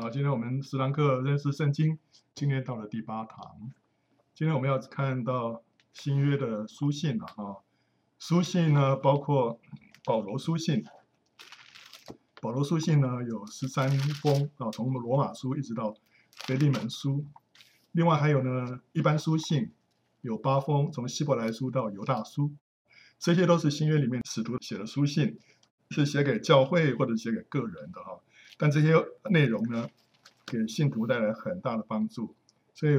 好，今天我们十堂课认识圣经，今天到了第八堂。今天我们要看到新约的书信了啊。书信呢，包括保罗书信。保罗书信呢有十三封啊，从罗马书一直到腓利门书。另外还有呢，一般书信有八封，从希伯来书到犹大书，这些都是新约里面使徒写的书信，是写给教会或者写给个人的哈。但这些内容呢，给信徒带来很大的帮助。所以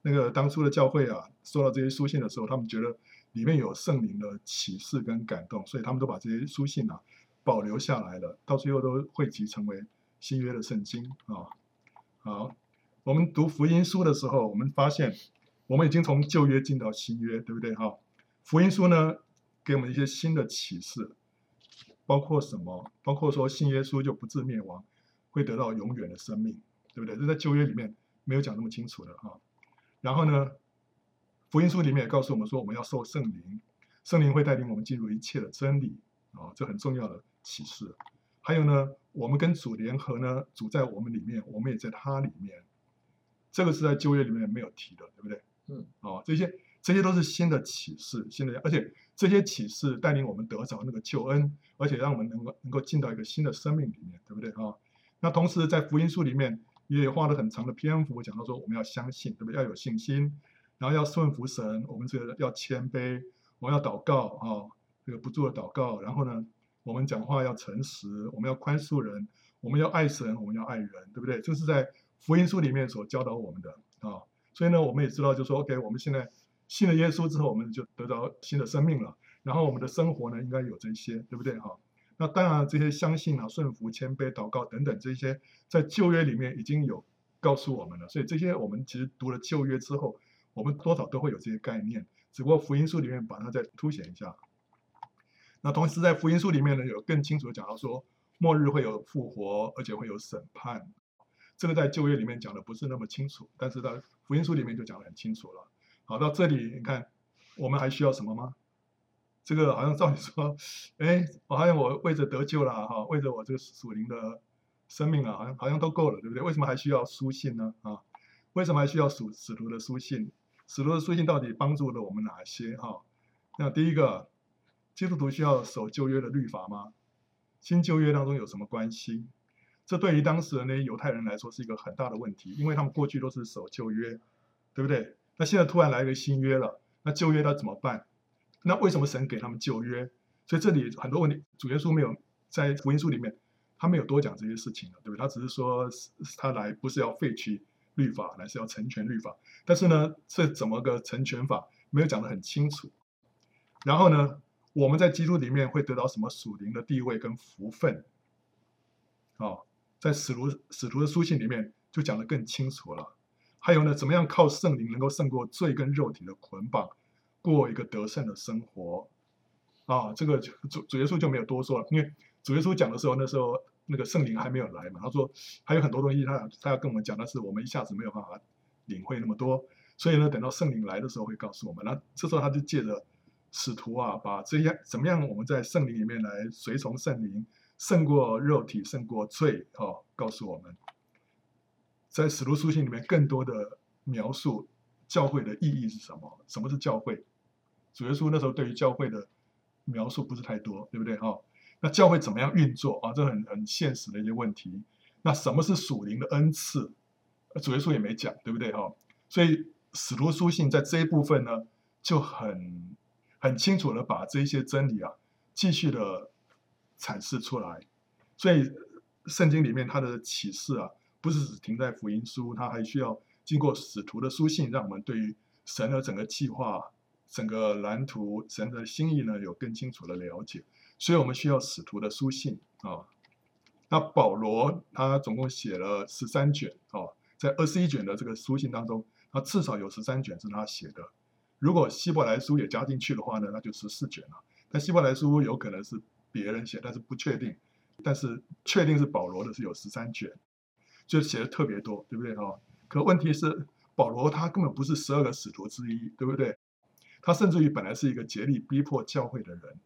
那个当初的教会啊，收到这些书信的时候，他们觉得里面有圣灵的启示跟感动，所以他们都把这些书信啊保留下来了，到最后都汇集成为新约的圣经啊。好。我们读福音书的时候，我们发现我们已经从旧约进到新约，对不对？哈，福音书呢，给我们一些新的启示，包括什么？包括说信耶稣就不致灭亡，会得到永远的生命，对不对？这在旧约里面没有讲那么清楚的哈。然后呢，福音书里面也告诉我们说，我们要受圣灵，圣灵会带领我们进入一切的真理啊，这很重要的启示。还有呢，我们跟主联合呢，主在我们里面，我们也在他里面。这个是在旧约里面没有提的，对不对？嗯，哦，这些这些都是新的启示，新的，而且这些启示带领我们得着那个救恩，而且让我们能够能够进到一个新的生命里面，对不对？啊，那同时在福音书里面也花了很长的篇幅讲到说，我们要相信，对不对？要有信心，然后要顺服神，我们这个要谦卑，我们要祷告啊，这个不住的祷告，然后呢，我们讲话要诚实，我们要宽恕人，我们要爱神，我们要爱人，对不对？这是在。福音书里面所教导我们的啊，所以呢，我们也知道，就说 OK，我们现在信了耶稣之后，我们就得到新的生命了。然后我们的生活呢，应该有这些，对不对？哈，那当然，这些相信啊、顺服、谦卑、祷告等等这些，在旧约里面已经有告诉我们了。所以这些我们其实读了旧约之后，我们多少都会有这些概念。只不过福音书里面把它再凸显一下。那同时在福音书里面呢，有更清楚的讲到说，末日会有复活，而且会有审判。这个在旧约里面讲的不是那么清楚，但是在福音书里面就讲得很清楚了。好，到这里你看，我们还需要什么吗？这个好像照理说，哎，我好像我为着得救了哈，为着我这个属灵的生命啊，好像好像都够了，对不对？为什么还需要书信呢？啊，为什么还需要属使徒的书信？使徒的书信到底帮助了我们哪些？哈，那第一个，基督徒需要守旧约的律法吗？新旧约当中有什么关系？这对于当时的那些犹太人来说是一个很大的问题，因为他们过去都是守旧约，对不对？那现在突然来一个新约了，那旧约他怎么办？那为什么神给他们旧约？所以这里很多问题，主耶稣没有在福音书里面，他没有多讲这些事情，对不对？他只是说他来不是要废去律法，来是要成全律法。但是呢，这怎么个成全法，没有讲得很清楚。然后呢，我们在基督里面会得到什么属灵的地位跟福分？哦。在使徒使徒的书信里面就讲得更清楚了。还有呢，怎么样靠圣灵能够胜过罪跟肉体的捆绑，过一个得胜的生活？啊，这个主主耶稣就没有多说了，因为主耶稣讲的时候，那时候那个圣灵还没有来嘛。他说还有很多东西他，他要跟我们讲，但是我们一下子没有办法领会那么多。所以呢，等到圣灵来的时候会告诉我们。那这时候他就借着使徒啊，把这些怎么样我们在圣灵里面来随从圣灵。胜过肉体，胜过罪，哦，告诉我们，在使徒书信里面更多的描述教会的意义是什么？什么是教会？主耶稣那时候对于教会的描述不是太多，对不对？哈、那教会怎么样运作啊？这很很现实的一些问题。那什么是属灵的恩赐？主耶稣也没讲，对不对？哈、所以使徒书信在这一部分呢，就很很清楚的把这些真理啊，继续的。阐释出来，所以圣经里面它的启示啊，不是只停在福音书，它还需要经过使徒的书信，让我们对于神的整个计划、整个蓝图、神的心意呢，有更清楚的了解。所以我们需要使徒的书信啊。那保罗他总共写了十三卷啊，在二十一卷的这个书信当中，他至少有十三卷是他写的。如果希伯来书也加进去的话呢，那就十四卷了。但希伯来书有可能是。别人写，但是不确定，但是确定是保罗的是有十三卷，就写的特别多，对不对哈？可问题是，保罗他根本不是十二个使徒之一，对不对？他甚至于本来是一个竭力逼迫教会的人，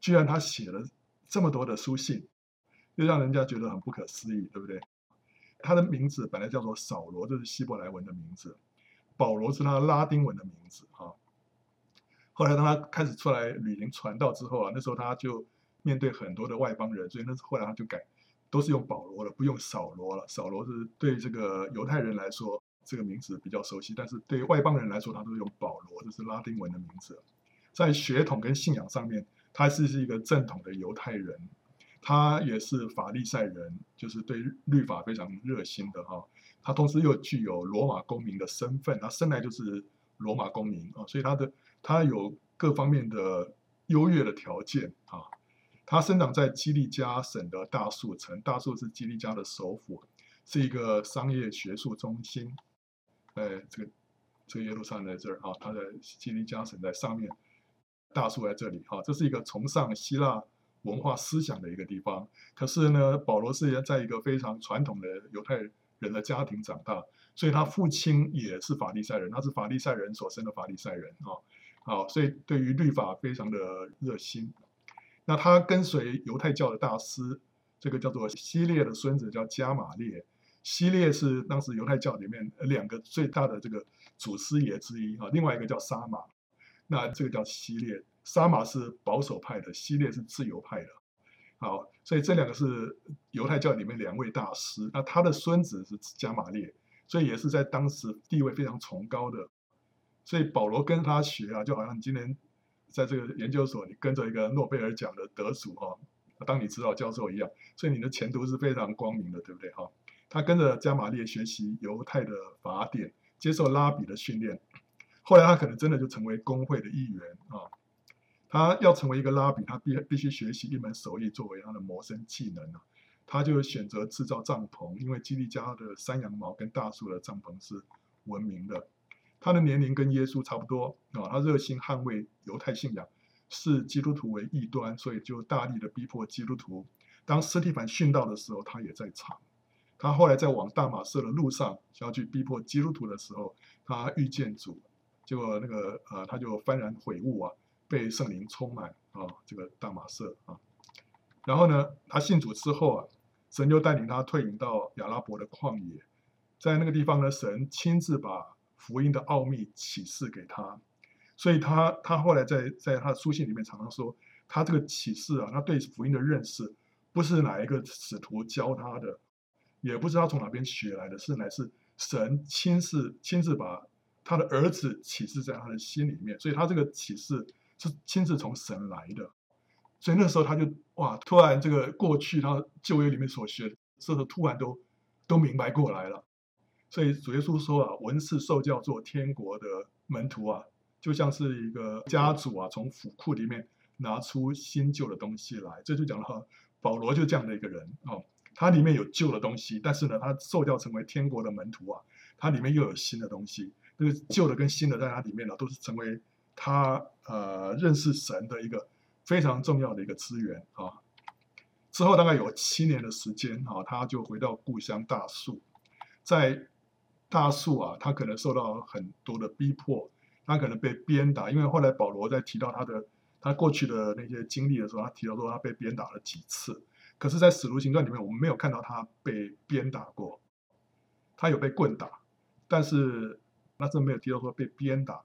居然他写了这么多的书信，又让人家觉得很不可思议，对不对？他的名字本来叫做扫罗，这是希伯来文的名字；保罗是他拉丁文的名字啊。后来当他开始出来旅行传道之后啊，那时候他就面对很多的外邦人，所以那后来他就改，都是用保罗了，不用扫罗了。扫罗是对这个犹太人来说这个名字比较熟悉，但是对外邦人来说，他都用保罗，这是拉丁文的名字。在血统跟信仰上面，他是是一个正统的犹太人，他也是法利赛人，就是对律法非常热心的哈。他同时又具有罗马公民的身份，他生来就是罗马公民啊，所以他的。他有各方面的优越的条件啊。他生长在基利加省的大树城，大树是基利加的首府，是一个商业学术中心。哎，这个这个耶路撒冷在这儿啊，他在基利加省在上面，大树在这里啊。这是一个崇尚希腊文化思想的一个地方。可是呢，保罗是在一个非常传统的犹太人的家庭长大，所以他父亲也是法利赛人，他是法利赛人所生的法利赛人啊。好，所以对于律法非常的热心。那他跟随犹太教的大师，这个叫做希列的孙子叫加玛列。希列是当时犹太教里面两个最大的这个祖师爷之一啊。另外一个叫沙马，那这个叫希列。沙马是保守派的，希列是自由派的。好，所以这两个是犹太教里面两位大师。那他的孙子是加玛列，所以也是在当时地位非常崇高的。所以保罗跟他学啊，就好像你今年在这个研究所，你跟着一个诺贝尔奖的得主哈，当你指导教授一样，所以你的前途是非常光明的，对不对哈？他跟着加玛列学习犹太的法典，接受拉比的训练，后来他可能真的就成为工会的一员啊。他要成为一个拉比，他必必须学习一门手艺作为他的谋生技能啊。他就选择制造帐篷，因为基利家的山羊毛跟大树的帐篷是闻名的。他的年龄跟耶稣差不多啊，他热心捍卫犹太信仰，视基督徒为异端，所以就大力的逼迫基督徒。当斯蒂凡殉道的时候，他也在场。他后来在往大马色的路上，想要去逼迫基督徒的时候，他遇见主，结果那个呃，他就幡然悔悟啊，被圣灵充满啊，这个大马色啊。然后呢，他信主之后啊，神就带领他退隐到亚拉伯的旷野，在那个地方呢，神亲自把福音的奥秘启示给他，所以他他后来在在他的书信里面常常说，他这个启示啊，他对福音的认识不是哪一个使徒教他的，也不知道从哪边学来的，是乃是神亲自亲自把他的儿子启示在他的心里面，所以他这个启示是亲自从神来的，所以那时候他就哇，突然这个过去他旧约里面所学的，这个突然都都明白过来了。所以主耶稣说啊，文士受教做天国的门徒啊，就像是一个家主啊，从府库里面拿出新旧的东西来。这就讲了哈，保罗就这样的一个人哦，他里面有旧的东西，但是呢，他受教成为天国的门徒啊，他里面又有新的东西。这个旧的跟新的在他里面呢，都是成为他呃认识神的一个非常重要的一个资源啊。之后大概有七年的时间啊，他就回到故乡大数，在。大树啊，他可能受到很多的逼迫，他可能被鞭打。因为后来保罗在提到他的他过去的那些经历的时候，他提到说他被鞭打了几次。可是，在使徒行传里面，我们没有看到他被鞭打过。他有被棍打，但是那是没有提到说被鞭打。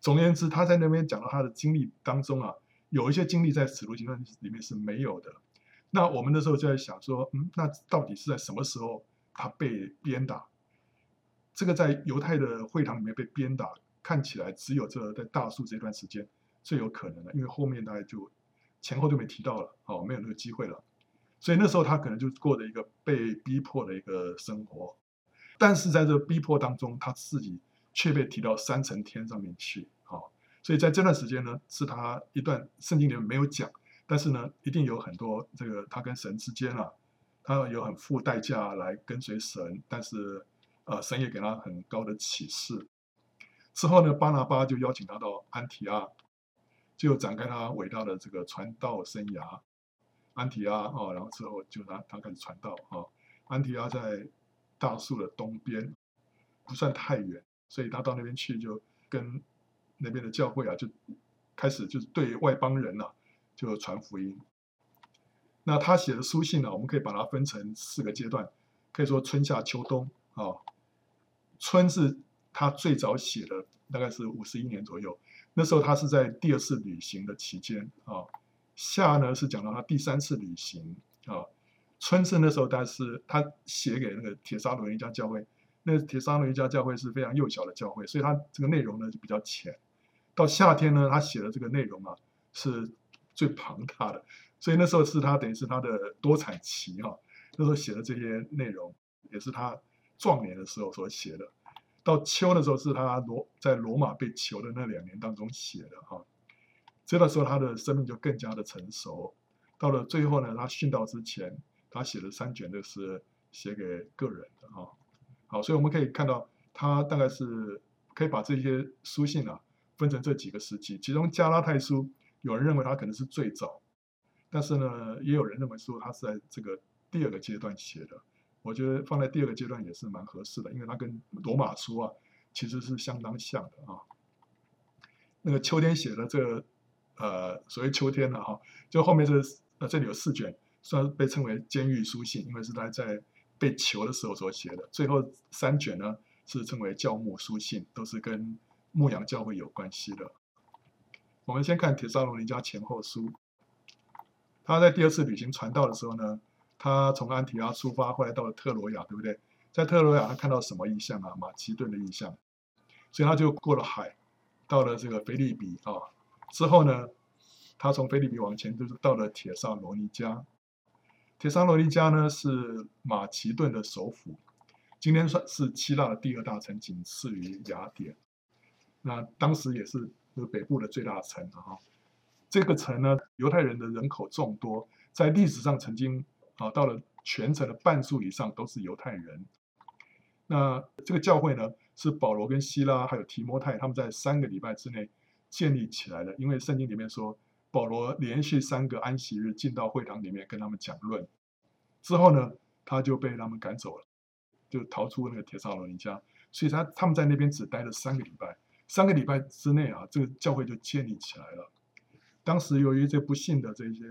总而言之，他在那边讲到他的经历当中啊，有一些经历在使徒行传里面是没有的。那我们那时候就在想说，嗯，那到底是在什么时候他被鞭打？这个在犹太的会堂里面被鞭打，看起来只有这在大树这段时间最有可能的，因为后面大概就前后就没提到了，哦，没有那个机会了。所以那时候他可能就过了一个被逼迫的一个生活，但是在这逼迫当中，他自己却被提到三层天上面去，哦，所以在这段时间呢，是他一段圣经里面没有讲，但是呢，一定有很多这个他跟神之间啊，他有很付代价来跟随神，但是。呃，神也给他很高的启示。之后呢，巴拿巴就邀请他到安提阿，就展开他伟大的这个传道生涯。安提阿啊，然后之后就他他开始传道啊。安提阿在大数的东边，不算太远，所以他到那边去就跟那边的教会啊，就开始就是对外邦人啊，就传福音。那他写的书信呢，我们可以把它分成四个阶段。可以说春夏秋冬啊。春是他最早写的，大概是五十一年左右。那时候他是在第二次旅行的期间啊。夏呢是讲到他第三次旅行啊。春是那时候，但是他写给那个帖撒罗尼迦教会。那帖撒罗尼迦教会是非常幼小的教会，所以他这个内容呢就比较浅。到夏天呢，他写的这个内容啊是最庞大的，所以那时候是他等于是他的多产期哈、那时候写的这些内容也是他壮年的时候所写的。到秋的时候是他罗在罗马被囚的那两年当中写的哈、这个时候他的生命就更加的成熟。到了最后呢，他殉道之前，他写了三卷，就是写给个人的哈。好，所以我们可以看到，他大概是可以把这些书信啊分成这几个时期。其中加拉太书，有人认为他可能是最早，但是呢，也有人认为说他是在这个第二个阶段写的。我觉得放在第二个阶段也是蛮合适的，因为它跟罗马书啊其实是相当像的啊。那个秋天写的这个呃，所谓秋天了哈，就后面这呃这里有四卷，算是被称为监狱书信，因为是他在被囚的时候所写的。最后三卷呢是称为教牧书信，都是跟牧羊教会有关系的。我们先看帖撒罗尼迦前后书，他在第二次旅行传道的时候呢。他从安提阿出发，后来到了特罗亚，对不对？在特罗亚，他看到什么异象啊？马其顿的异象，所以他就过了海，到了这个腓立比啊。之后呢，他从腓立比往前，就是到了铁萨罗尼迦。铁萨罗尼迦呢是马其顿的首府，今天算是希腊的第二大城，仅次于雅典。那当时也是北部的最大城啊。这个城呢，犹太人的人口众多，在历史上曾经。啊，到了全城的半数以上都是犹太人。那这个教会呢，是保罗跟希拉还有提摩太他们在三个礼拜之内建立起来的。因为圣经里面说，保罗连续三个安息日进到会堂里面跟他们讲论，之后呢，他就被他们赶走了，就逃出那个帖撒罗尼家。所以他他们在那边只待了三个礼拜，三个礼拜之内啊，这个教会就建立起来了。当时由于这不幸的这些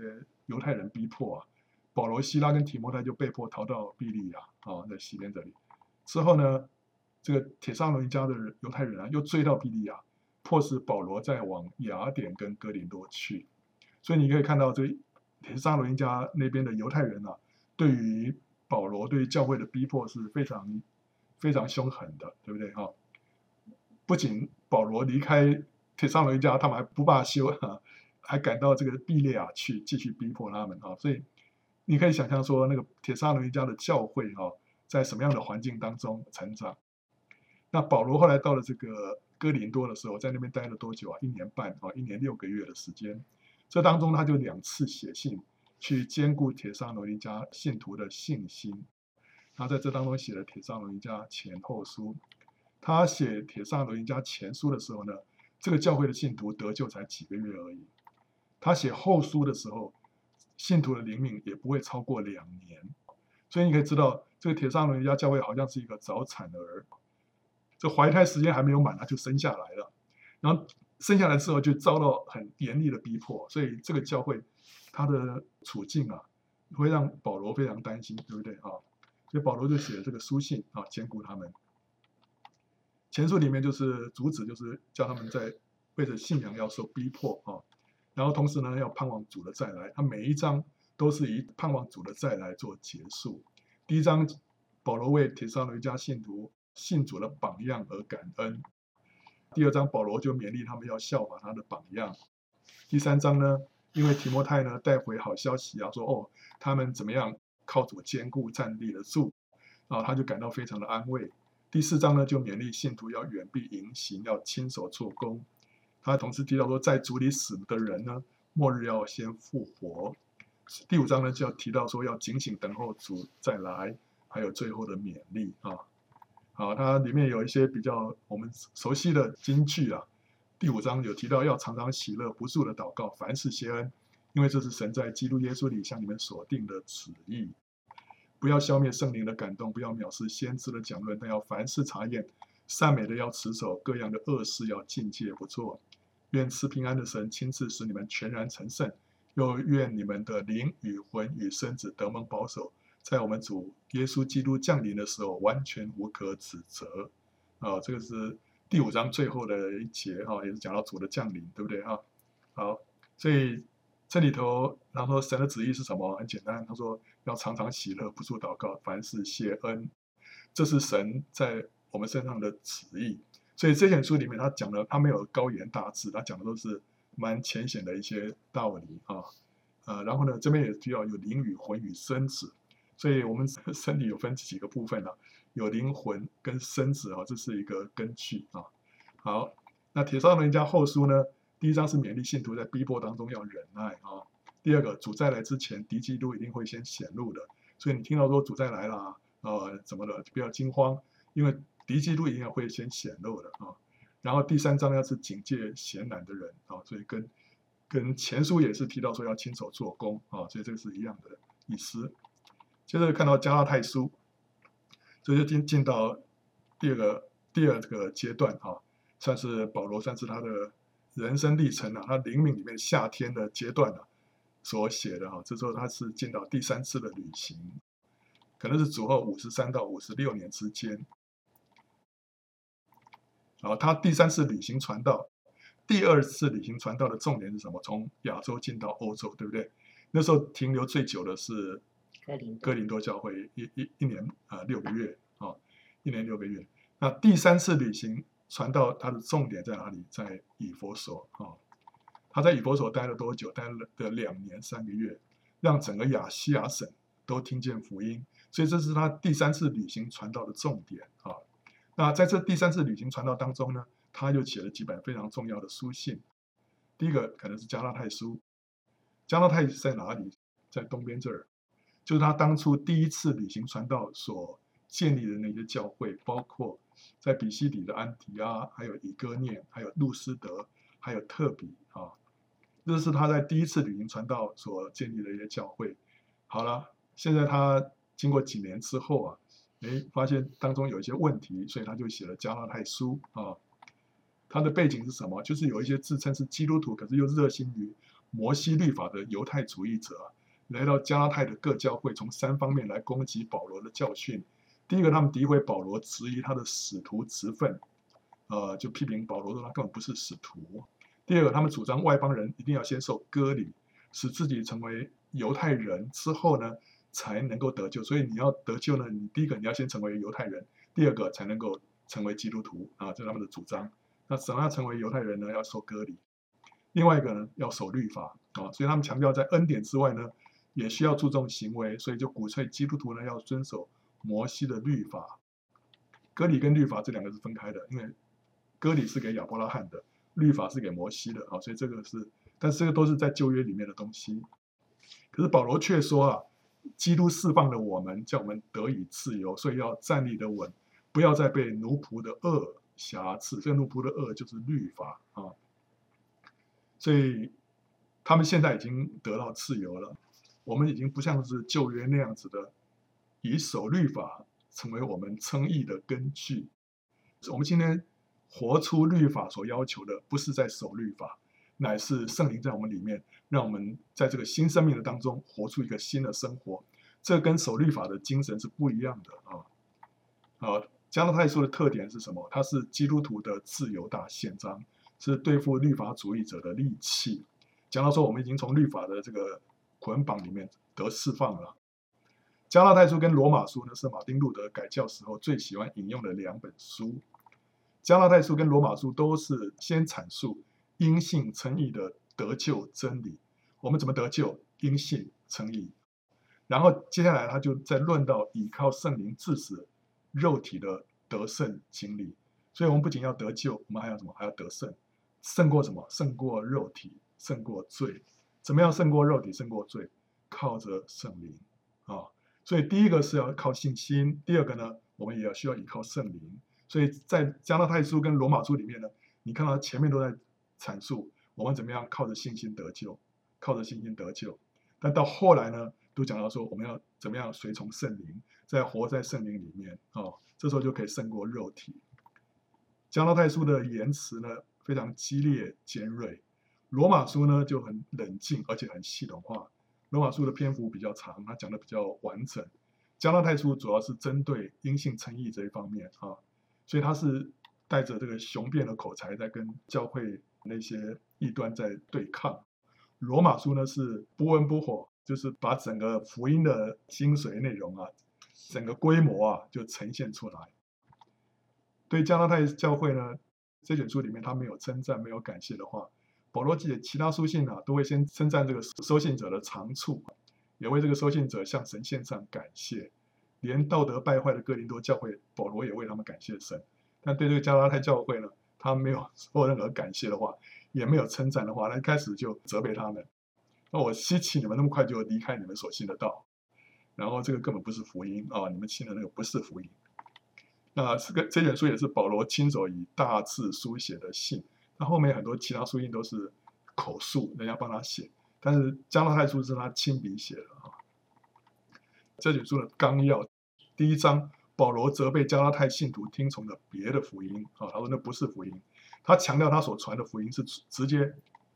犹太人逼迫啊。保罗、希拉跟提摩太就被迫逃到比利亚啊，在西边这里。之后呢，这个帖撒罗尼迦的犹太人啊，又追到比利亚，迫使保罗再往雅典跟哥林多去。所以你可以看到，这帖撒罗尼迦那边的犹太人啊，对于保罗对于教会的逼迫是非常非常凶狠的，对不对？哈，不仅保罗离开帖撒罗尼迦，他们还不罢休啊，还赶到这个比利亚去继续逼迫他们啊，所以。你可以想象说，那个帖撒罗尼迦的教会哈，在什么样的环境当中成长？那保罗后来到了这个哥林多的时候，在那边待了多久啊？一年半啊，一年六个月的时间。这当中他就两次写信去兼顾帖撒罗尼迦信徒的信心。他在这当中写了帖撒罗尼迦前后书。他写帖撒罗尼迦前书的时候呢，这个教会的信徒得救才几个月而已。他写后书的时候。信徒的灵命也不会超过两年，所以你可以知道，这个帖撒罗尼迦教会好像是一个早产儿，这怀胎时间还没有满，他就生下来了，然后生下来之后就遭到很严厉的逼迫，所以这个教会他的处境啊，会让保罗非常担心，对不对啊？所以保罗就写了这个书信啊，兼顾他们。前书里面就是主旨，就是叫他们在为着信仰要受逼迫啊。然后同时呢，要盼望主的再来。他每一章都是以盼望主的再来做结束。第一章，保罗为帖撒罗尼迦信徒信主的榜样而感恩。第二章，保罗就勉励他们要效法他的榜样。第三章呢，因为提摩太呢带回好消息啊，说哦，他们怎么样靠主坚固站立得住，啊，他就感到非常的安慰。第四章呢，就勉励信徒要远避淫行，要亲手做工。他同时提到说，在主里死的人呢，末日要先复活。第五章呢，就要提到说，要警醒等候主再来，还有最后的勉励啊。好，它里面有一些比较我们熟悉的金句啊。第五章有提到要常常喜乐，不住的祷告，凡事谢恩，因为这是神在基督耶稣里向你们所定的旨意。不要消灭圣灵的感动，不要藐视先知的讲论，但要凡事查验，善美的要持守，各样的恶事要禁戒不做。愿赐平安的神亲自使你们全然成圣，又愿你们的灵与魂与身子得蒙保守，在我们主耶稣基督降临的时候，完全无可指责。啊，这个是第五章最后的一节哈，也是讲到主的降临，对不对哈？好，所以这里头，然后说神的旨意是什么？很简单，他说要常常喜乐，不住祷告，凡事谢恩，这是神在我们身上的旨意。所以这本书里面，他讲的他没有高言大志，他讲的都是蛮浅显的一些道理啊。呃，然后呢，这边也需要有灵与魂与身子。所以我们 身体有分几个部分呢、啊？有灵魂跟身子啊，这是一个根据啊。好，那帖撒罗尼迦后书呢？第一章是勉励信徒在逼迫当中要忍耐啊。第二个，主再来之前，敌基督一定会先显露的。所以你听到说主再来了啊，呃，怎么的，就不要惊慌，因为敌基督一定会先显露的啊。然后第三章要是警戒闲懒的人啊，所以跟跟前书也是提到说要亲手做工啊，所以这个是一样的意思。接着看到加拉太书，这就进进到第二个第二个阶段啊，算是保罗算是他的人生历程啊，他灵命里面夏天的阶段啊所写的啊。这时候他是进到第三次的旅行，可能是主后五十三到五十六年之间。然后他第三次旅行传道，第二次旅行传道的重点是什么？从亚洲进到欧洲，对不对？那时候停留最久的是。哥林多教会一一一年啊、呃、六个月啊、哦，一年六个月。那第三次旅行传道，它的重点在哪里？在以佛所啊、哦。他在以佛所待了多久？待了的两年三个月，让整个亚细亚省都听见福音。所以这是他第三次旅行传道的重点啊、哦。那在这第三次旅行传道当中呢，他又写了几本非常重要的书信。第一个可能是加拉太书。加拉太在哪里？在东边这儿。就是他当初第一次旅行传道所建立的那些教会，包括在比西底的安提阿，还有以哥念，还有路斯德，还有特比啊，这是他在第一次旅行传道所建立的一些教会。好了，现在他经过几年之后啊，诶，发现当中有一些问题，所以他就写了加拉太书啊。他的背景是什么？就是有一些自称是基督徒，可是又热心于摩西律法的犹太主义者。来到加拉太的各教会，从三方面来攻击保罗的教训。第一个，他们诋毁保罗，质疑他的使徒职分，呃，就批评保罗说他根本不是使徒。第二个，他们主张外邦人一定要先受割礼，使自己成为犹太人之后呢，才能够得救。所以你要得救呢，你第一个你要先成为犹太人，第二个才能够成为基督徒啊，这是他们的主张。那怎么样成为犹太人呢？要受割礼。另外一个呢，要守律法啊，所以他们强调在恩典之外呢。也需要注重行为，所以就鼓吹基督徒呢要遵守摩西的律法。割礼跟律法这两个是分开的，因为割礼是给亚伯拉罕的，律法是给摩西的啊，所以这个是，但是这个都是在旧约里面的东西。可是保罗却说啊，基督释放了我们，叫我们得以自由，所以要站立得稳，不要再被奴仆的恶瑕疵。这奴仆的恶就是律法啊，所以他们现在已经得到自由了。我们已经不像是旧约那样子的，以守律法成为我们称义的根据。我们今天活出律法所要求的，不是在守律法，乃是圣灵在我们里面，让我们在这个新生命的当中活出一个新的生活。这跟守律法的精神是不一样的啊！啊，加拉太书的特点是什么？它是基督徒的自由大宪章，是对付律法主义者的利器。讲到说，我们已经从律法的这个。捆绑里面得释放了。加拉太书跟罗马书呢，是马丁路德改教时候最喜欢引用的两本书。加拉太书跟罗马书都是先阐述因信称义的得救真理。我们怎么得救？因信称义。然后接下来他就在论到倚靠圣灵致死肉体的得胜经历。所以，我们不仅要得救，我们还要什么？还要得胜，胜过什么？胜过肉体，胜过罪。怎么样胜过肉体，胜过罪？靠着圣灵啊！所以第一个是要靠信心，第二个呢，我们也要需要依靠圣灵。所以在加拉太书跟罗马书里面呢，你看到前面都在阐述我们怎么样靠着信心得救，靠着信心得救。但到后来呢，都讲到说我们要怎么样随从圣灵，在活在圣灵里面啊，这时候就可以胜过肉体。加拉太书的言辞呢，非常激烈尖锐。罗马书呢就很冷静，而且很系统化。罗马书的篇幅比较长，它讲的比较完整。加拉太书主要是针对因信称义这一方面啊，所以他是带着这个雄辩的口才在跟教会那些异端在对抗。罗马书呢是不温不火，就是把整个福音的精髓内容啊，整个规模啊就呈现出来。对加拉太教会呢，这卷书里面他没有称赞，没有感谢的话。保罗写其他书信啊，都会先称赞这个收信者的长处，也为这个收信者向神献上感谢。连道德败坏的哥林多教会，保罗也为他们感谢神。但对这个加拉太教会呢，他没有 说任何感谢的话，也没有称赞的话，那一开始就责备他们。那我稀奇你们那么快就离开你们所信的道，然后这个根本不是福音啊！你们信的那个不是福音。那这个这卷书也是保罗亲手以大字书写的信。那后面很多其他书信都是口述，人家帮他写，但是加拉太书是他亲笔写的啊。这卷书的纲要，第一章，保罗责备加拉太信徒听从的别的福音啊，他说那不是福音，他强调他所传的福音是直接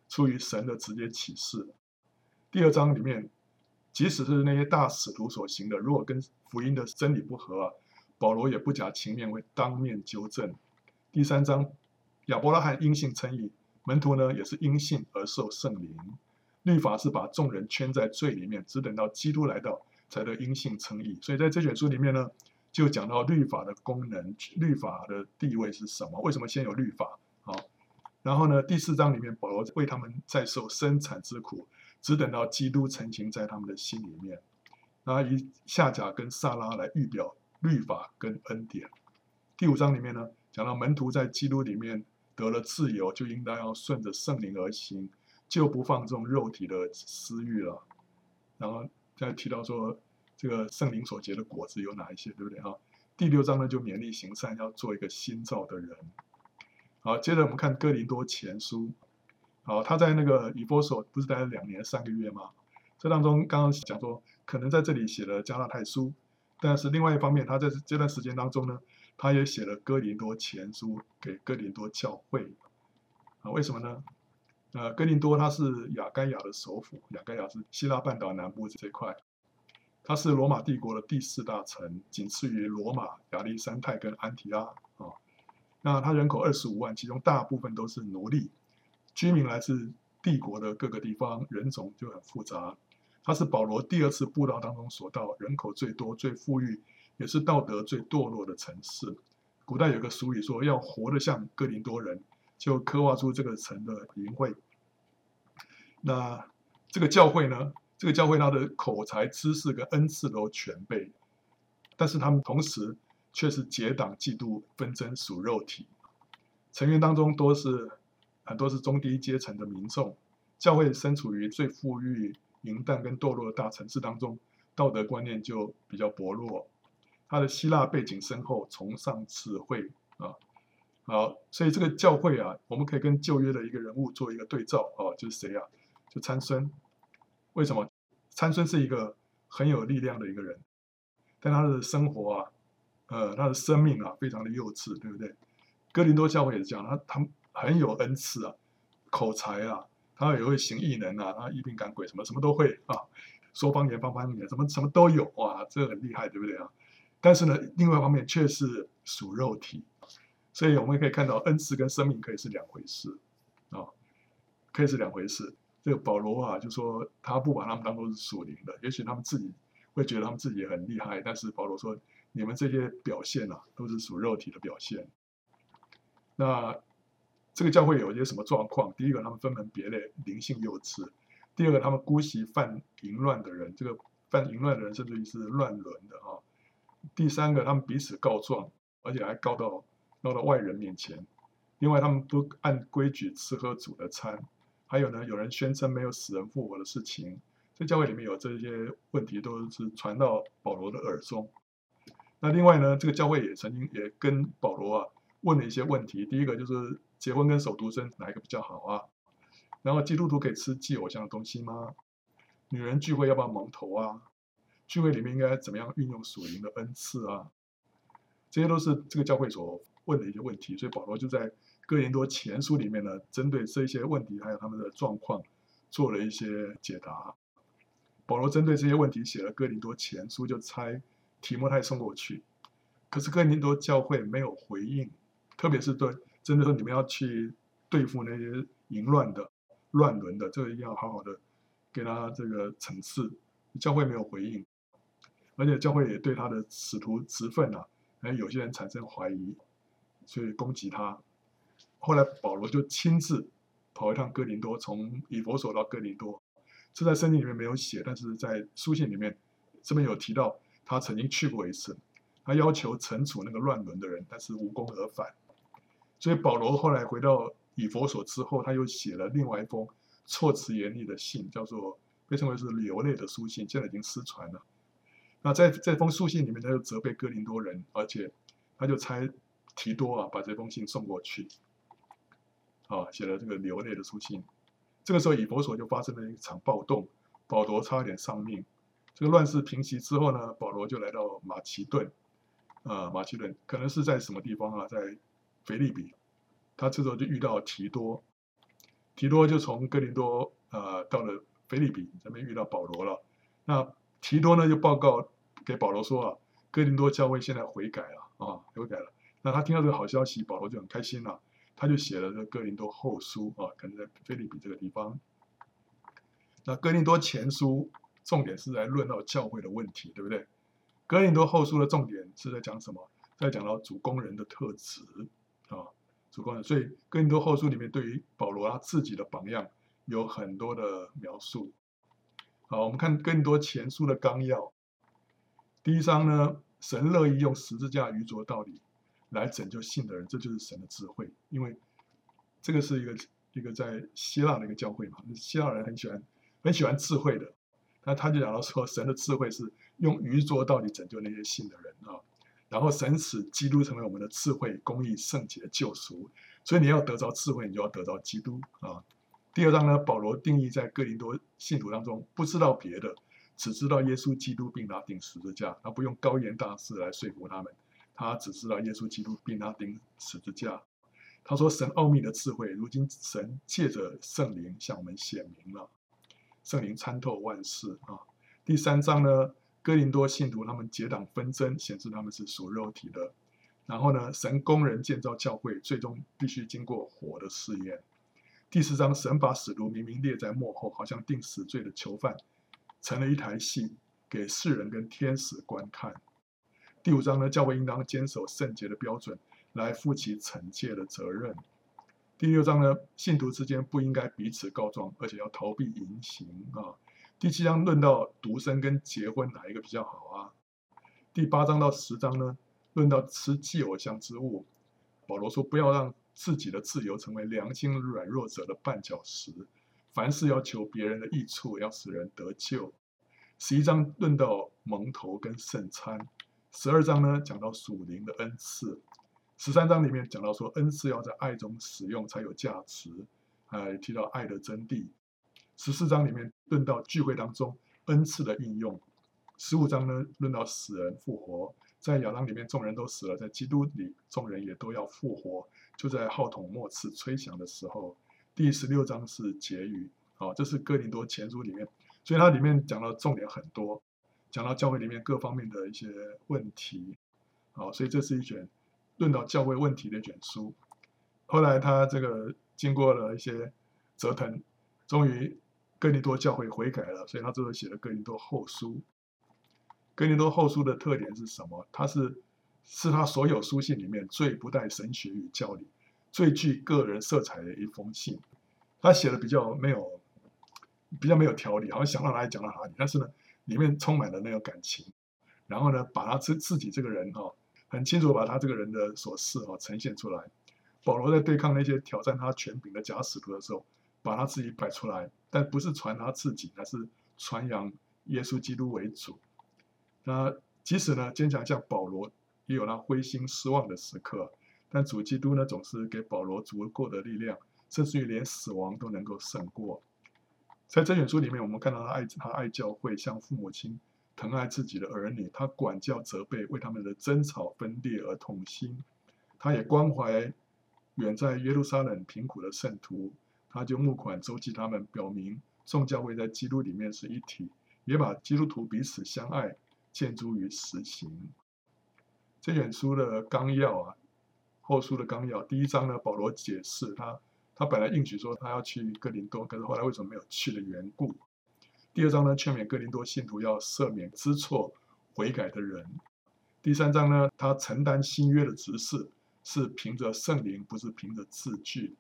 出于神的直接启示。第二章里面，即使是那些大使徒所行的，如果跟福音的真理不合啊，保罗也不假情面会当面纠正。第三章。亚伯拉罕因信称义，门徒呢也是因信而受圣灵。律法是把众人圈在罪里面，只等到基督来到，才得因信称义。所以在这卷书里面呢，就讲到律法的功能，律法的地位是什么？为什么先有律法？然后呢，第四章里面，保罗为他们在受生产之苦，只等到基督成形在他们的心里面。然后以夏甲跟撒拉来预表律法跟恩典。第五章里面呢，讲到门徒在基督里面。得了自由，就应当要顺着圣灵而行，就不放纵肉体的私欲了。然后再提到说，这个圣灵所结的果子有哪一些，对不对？哈，第六章呢就勉励行善，要做一个新造的人。好，接着我们看哥林多前书。好，他在那个以波所不是待了两年三个月吗？这当中刚刚讲说，可能在这里写了加拉太书，但是另外一方面，他在这段时间当中呢。他也写了哥林多前书给哥林多教会，啊，为什么呢？呃，哥林多它是亚该亚的首府，亚该亚是希腊半岛南部这块，它是罗马帝国的第四大城，仅次于罗马、亚历山泰跟安提阿。那它人口二十五万，其中大部分都是奴隶，居民来自帝国的各个地方，人种就很复杂。它是保罗第二次布道当中所到人口最多、最富裕。也是道德最堕落的城市。古代有个俗语说：“要活得像哥林多人，就刻画出这个城的淫秽。”那这个教会呢？这个教会它的口才、知识跟恩赐都全备，但是他们同时却是结党、嫉妒、纷争、属肉体。成员当中多是很多是中低阶层的民众。教会身处于最富裕、淫荡跟堕落的大城市当中，道德观念就比较薄弱。他的希腊背景深厚，崇尚智慧啊，好，所以这个教会啊，我们可以跟旧约的一个人物做一个对照啊，就是谁啊？就参孙。为什么？参孙是一个很有力量的一个人，但他的生活啊，呃，他的生命啊，非常的幼稚，对不对？哥林多教会也是这样，他他很有恩赐啊，口才啊，他也会行异能啊，他一病赶鬼什么什么都会啊，说方言、方方言，什么什么都有哇，这个很厉害，对不对啊？但是呢，另外一方面却是属肉体，所以我们可以看到恩赐跟生命可以是两回事啊，可以是两回事。这个保罗啊，就说他不把他们当做是属灵的，也许他们自己会觉得他们自己也很厉害，但是保罗说，你们这些表现啊，都是属肉体的表现。那这个教会有一些什么状况？第一个，他们分门别类，灵性幼稚；第二个，他们姑息犯淫乱的人，这个犯淫乱的人甚至于是乱伦的啊。第三个，他们彼此告状，而且还告到闹到外人面前。另外，他们不按规矩吃喝煮的餐。还有呢，有人宣称没有死人复活的事情。在教会里面有这些问题，都是传到保罗的耳中。那另外呢，这个教会也曾经也跟保罗啊问了一些问题。第一个就是结婚跟守独身哪一个比较好啊？然后基督徒可以吃祭偶像的东西吗？女人聚会要不要蒙头啊？聚会里面应该怎么样运用属灵的恩赐啊？这些都是这个教会所问的一些问题，所以保罗就在哥林多前书里面呢，针对这些问题还有他们的状况，做了一些解答。保罗针对这些问题写了哥林多前书，就差提摩太送过去，可是哥林多教会没有回应，特别是对真的说你们要去对付那些淫乱的、乱伦的，这个一定要好好的给他这个惩治。教会没有回应，而且教会也对他的使徒职分啊，还有些人产生怀疑，所以攻击他。后来保罗就亲自跑一趟哥林多，从以弗所到哥林多，这在圣经里面没有写，但是在书信里面这边有提到。他曾经去过一次，他要求惩处那个乱伦的人，但是无功而返。所以保罗后来回到以弗所之后，他又写了另外一封措辞严厉的信，叫做被称为是流泪的书信，现在已经失传了。那在这封书信里面，他就责备哥林多人，而且他就差提多啊把这封信送过去，啊，写了这个流泪的书信。这个时候以弗所就发生了一场暴动，保罗差点丧命。这个乱世平息之后呢，保罗就来到马其顿，啊、马其顿可能是在什么地方啊？在腓立比，他这时候就遇到提多，提多就从哥林多啊、到了腓立比这边遇到保罗了。那提多呢就报告给保罗说啊，哥林多教会现在悔改了啊，悔改了。那他听到这个好消息，保罗就很开心了，他就写了这个哥林多后书啊，可能在腓立比这个地方。那哥林多前书。重点是在论到教会的问题，对不对？哥林多后书的重点是在讲什么？在讲到主工人的特质啊，主工人。所以哥林多后书里面对于保罗他自己的榜样有很多的描述。好，我们看更多前书的纲要，第一章呢，神乐意用十字架愚拙道理来拯救信的人，这就是神的智慧。因为这个是一个一个在希腊的一个教会嘛，希腊人很喜欢很喜欢智慧的。那他就讲到说，神的智慧是用愚拙到底拯救那些信的人啊，然后神使基督成为我们的智慧、公义、圣洁、救赎。所以你要得着智慧，你就要得着基督啊。第二章呢，保罗定义在哥林多信徒当中，不知道别的，只知道耶稣基督并他钉十字架，他不用高言大事来说服他们，他只知道耶稣基督并他钉十字架。他说，神奥秘的智慧，如今神借着圣灵向我们显明了。圣灵参透万事啊！第三章呢，哥林多信徒他们结党纷争，显示他们是属肉体的。然后呢，神工人建造教会，最终必须经过火的试验。第四章，神把使徒明明列在幕后，好像定死罪的囚犯，成了一台戏给世人跟天使观看。第五章呢，教会应当坚守圣洁的标准，来负起惩戒的责任。第六章呢，信徒之间不应该彼此告状，而且要逃避淫行啊。第七章论到独身跟结婚哪一个比较好啊？第八章到十章呢，论到吃祭偶像之物，保罗说不要让自己的自由成为良心软弱者的绊脚石，凡事要求别人的益处，要使人得救。十一章论到蒙头跟圣餐，十二章呢讲到属灵的恩赐。十三章里面讲到说，恩赐要在爱中使用才有价值，还提到爱的真谛。十四章里面论到聚会当中恩赐的应用。十五章呢，论到死人复活，在亚当里面众人都死了，在基督里众人也都要复活，就在号筒末次吹响的时候。第十六章是结语，好，这是哥林多前书里面，所以它里面讲到重点很多，讲到教会里面各方面的一些问题，好，所以这是一卷。论到教会问题的卷书，后来他这个经过了一些折腾，终于哥林多教会悔改了，所以他最后写了哥林多后书。哥林多后书的特点是什么？它是是他所有书信里面最不带神学与教理、最具个人色彩的一封信。他写的比较没有比较没有条理，好像想到哪里讲到哪里，但是呢，里面充满了那个感情。然后呢，把他自自己这个人哈、很清楚把他这个人的所事啊呈现出来。保罗在对抗那些挑战他权柄的假使徒的时候，把他自己摆出来，但不是传他自己，而是传扬耶稣基督为主。那即使呢坚强像保罗，也有他灰心失望的时刻，但主基督呢总是给保罗足够的力量，甚至于连死亡都能够胜过。在这卷书里面，我们看到他爱他爱教会，像父母亲。疼爱自己的儿女，他管教责备，为他们的争吵分裂而痛心。他也关怀远在耶路撒冷贫苦的圣徒，他就募款周济他们，表明众教会在基督里面是一体，也把基督徒彼此相爱、建筑于实行。这卷书的纲要啊，后书的纲要，第一章呢，保罗解释他他本来应许说他要去哥林多，可是后来为什么没有去的缘故。第二章呢，劝勉哥林多信徒要赦免知错悔改的人。第三章呢，他承担新约的职事，是凭着圣灵，不是凭着字句。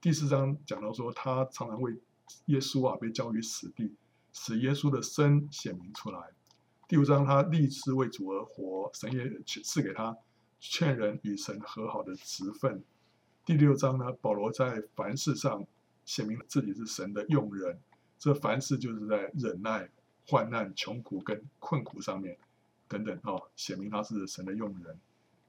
第四章讲到说，他常常为耶稣啊被交于死地，使耶稣的生显明出来。第五章，他立志为主而活，神也赐给他劝人与神和好的职分。第六章呢，保罗在凡事上显明自己是神的用人，这凡事就是在忍耐、患难、穷苦跟困苦上面等等啊，显明他是神的用人。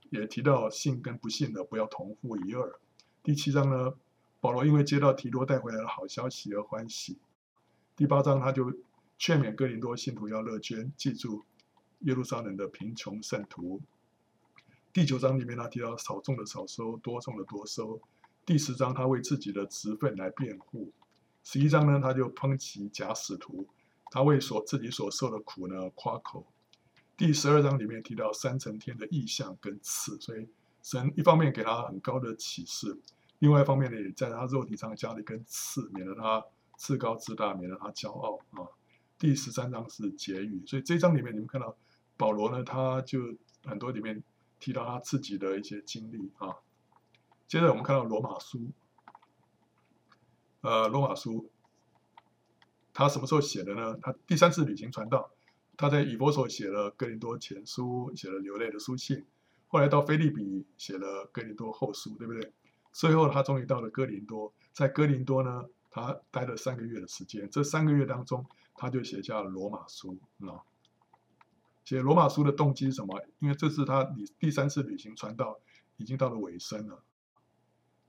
也提到信跟不信的不要同负一轭。第七章呢，保罗因为接到提多带回来的好消息而欢喜。第八章他就。劝勉哥林多信徒要乐捐，记住耶路撒冷的贫穷圣徒。第九章里面他提到少种的少收，多种的多收。第十章他为自己的职分来辩护。十一章呢，他就抨击假使徒，他为所自己所受的苦呢夸口。第十二章里面提到三层天的意象跟赐，所以神一方面给他很高的启示，另外一方面呢，也在他肉体上加了一根刺，免得他自高自大，免得他骄傲啊。第十三章是结语，所以这一章里面你们看到保罗呢，他就很多里面提到他自己的一些经历啊。接着我们看到罗马书，呃，罗马书他什么时候写的呢？他第三次旅行传道，他在以弗所写了哥林多前书，写了流泪的书信，后来到腓利比写了哥林多后书，对不对？最后他终于到了哥林多，在哥林多呢，他待了三个月的时间，这三个月当中。他就写下了罗马书啊，写罗马书的动机是什么？因为这是他第第三次旅行传道，已经到了尾声了。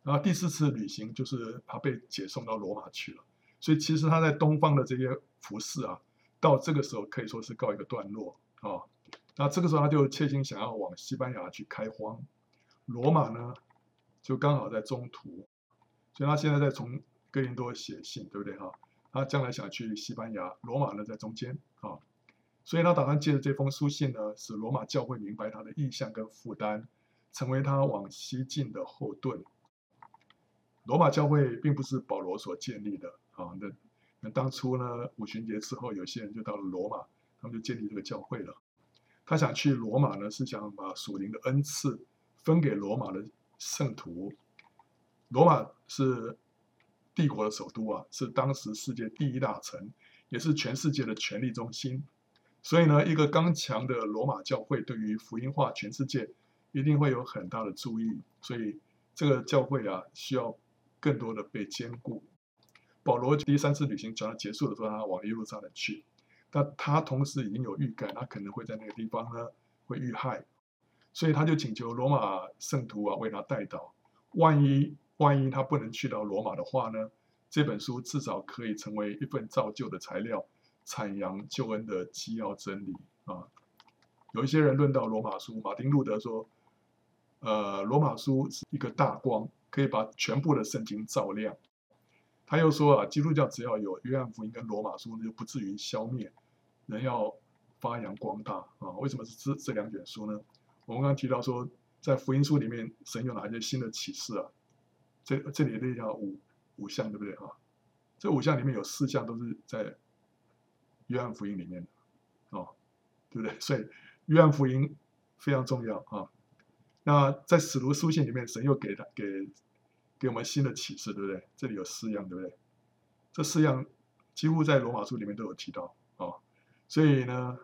然后第四次旅行就是他被解送到罗马去了。所以其实他在东方的这些服事啊，到这个时候可以说是告一个段落啊。那这个时候他就切心想要往西班牙去开荒，罗马呢就刚好在中途，所以他现在在从哥林多写信，对不对哈？他将来想去西班牙，罗马呢在中间啊，所以他打算借着这封书信呢，使罗马教会明白他的意向跟负担，成为他往西进的后盾。罗马教会并不是保罗所建立的啊，那那当初呢，五旬节之后，有些人就到了罗马，他们就建立这个教会了。他想去罗马呢，是想把属灵的恩赐分给罗马的圣徒。罗马是。帝国的首都啊，是当时世界第一大城，也是全世界的权力中心。所以呢，一个刚强的罗马教会对于福音化全世界一定会有很大的注意。所以这个教会啊，需要更多的被兼顾。保罗第三次旅行传结束的时候，他往耶路撒冷去，但他同时已经有预感，他可能会在那个地方呢会遇害，所以他就请求罗马圣徒啊为他代祷，万一。万一他不能去到罗马的话呢？这本书至少可以成为一份造就的材料，阐扬救恩的基要真理啊。有一些人论到罗马书，马丁路德说，呃，罗马书是一个大光，可以把全部的圣经照亮。他又说啊，基督教只要有约翰福音跟罗马书，就不至于消灭，人要发扬光大啊。为什么是这这两卷书呢？我们刚刚提到说，在福音书里面，神有哪些新的启示啊？这这里列叫五五项，对不对啊？这五项里面有四项都是在约翰福音里面的，哦，对不对？所以约翰福音非常重要啊。那在使徒书信里面，神又给他给给我们新的启示，对不对？这里有四样，对不对？这四样几乎在罗马书里面都有提到啊。所以呢，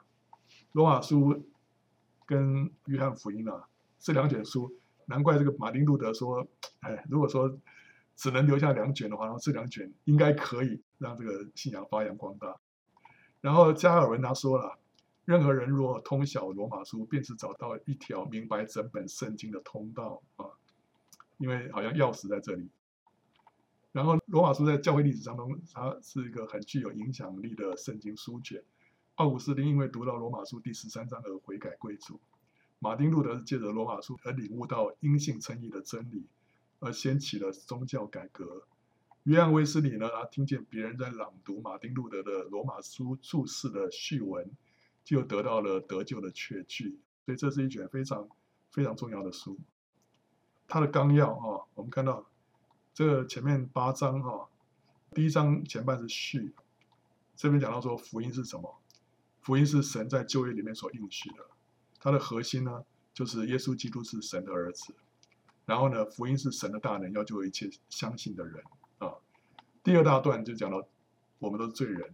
罗马书跟约翰福音啊，这两卷书。难怪这个马丁路德说：“哎，如果说只能留下两卷的话，然后这两卷应该可以让这个信仰发扬光大。”然后加尔文他说了：“任何人若通晓罗马书，便是找到一条明白整本圣经的通道啊，因为好像钥匙在这里。”然后罗马书在教会历史当中，它是一个很具有影响力的圣经书卷。奥古斯丁因为读到罗马书第十三章而悔改归主。马丁路德是借着罗马书而领悟到因信称义的真理，而掀起了宗教改革。约翰卫斯理呢，他听见别人在朗读马丁路德的罗马书注释的序文，就得到了得救的确据。所以这是一卷非常非常重要的书。它的纲要啊，我们看到这个前面八章哈，第一章前半是序，这边讲到说福音是什么？福音是神在旧约里面所应许的，它的核心呢，就是耶稣基督是神的儿子。然后呢，福音是神的大能，要救一切相信的人啊。第二大段就讲到，我们都是罪人，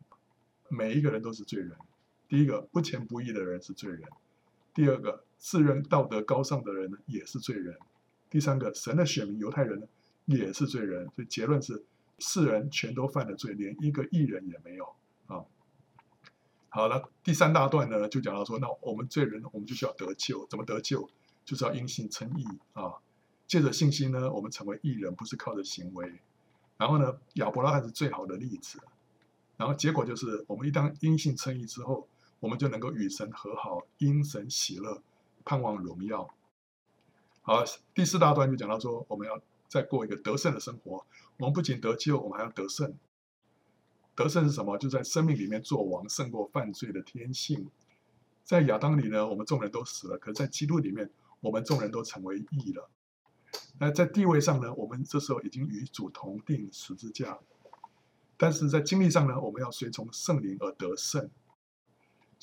每一个人都是罪人。第一个不虔不义的人是罪人，第二个自认道德高尚的人呢也是罪人。第三个，神的选民犹太人呢，也是罪人，所以结论是，世人全都犯了罪，连一个义人也没有啊。好了，第三大段呢，就讲到说，那我们罪人，我们就需要得救，怎么得救？就是要因信称义啊。借着信心呢，我们成为义人，不是靠着行为。然后呢，亚伯拉罕是最好的例子。然后结果就是，我们一旦因信称义之后，我们就能够与神和好，因神喜乐，盼望荣耀。好，第四大段就讲到说，我们要再过一个得胜的生活。我们不仅得救，我们还要得胜。得胜是什么？就在生命里面做王，胜过犯罪的天性。在亚当里呢，我们众人都死了；可是在基督里面，我们众人都成为义了。那在地位上呢，我们这时候已经与主同钉十字架。但是在经历上呢，我们要随从圣灵而得胜。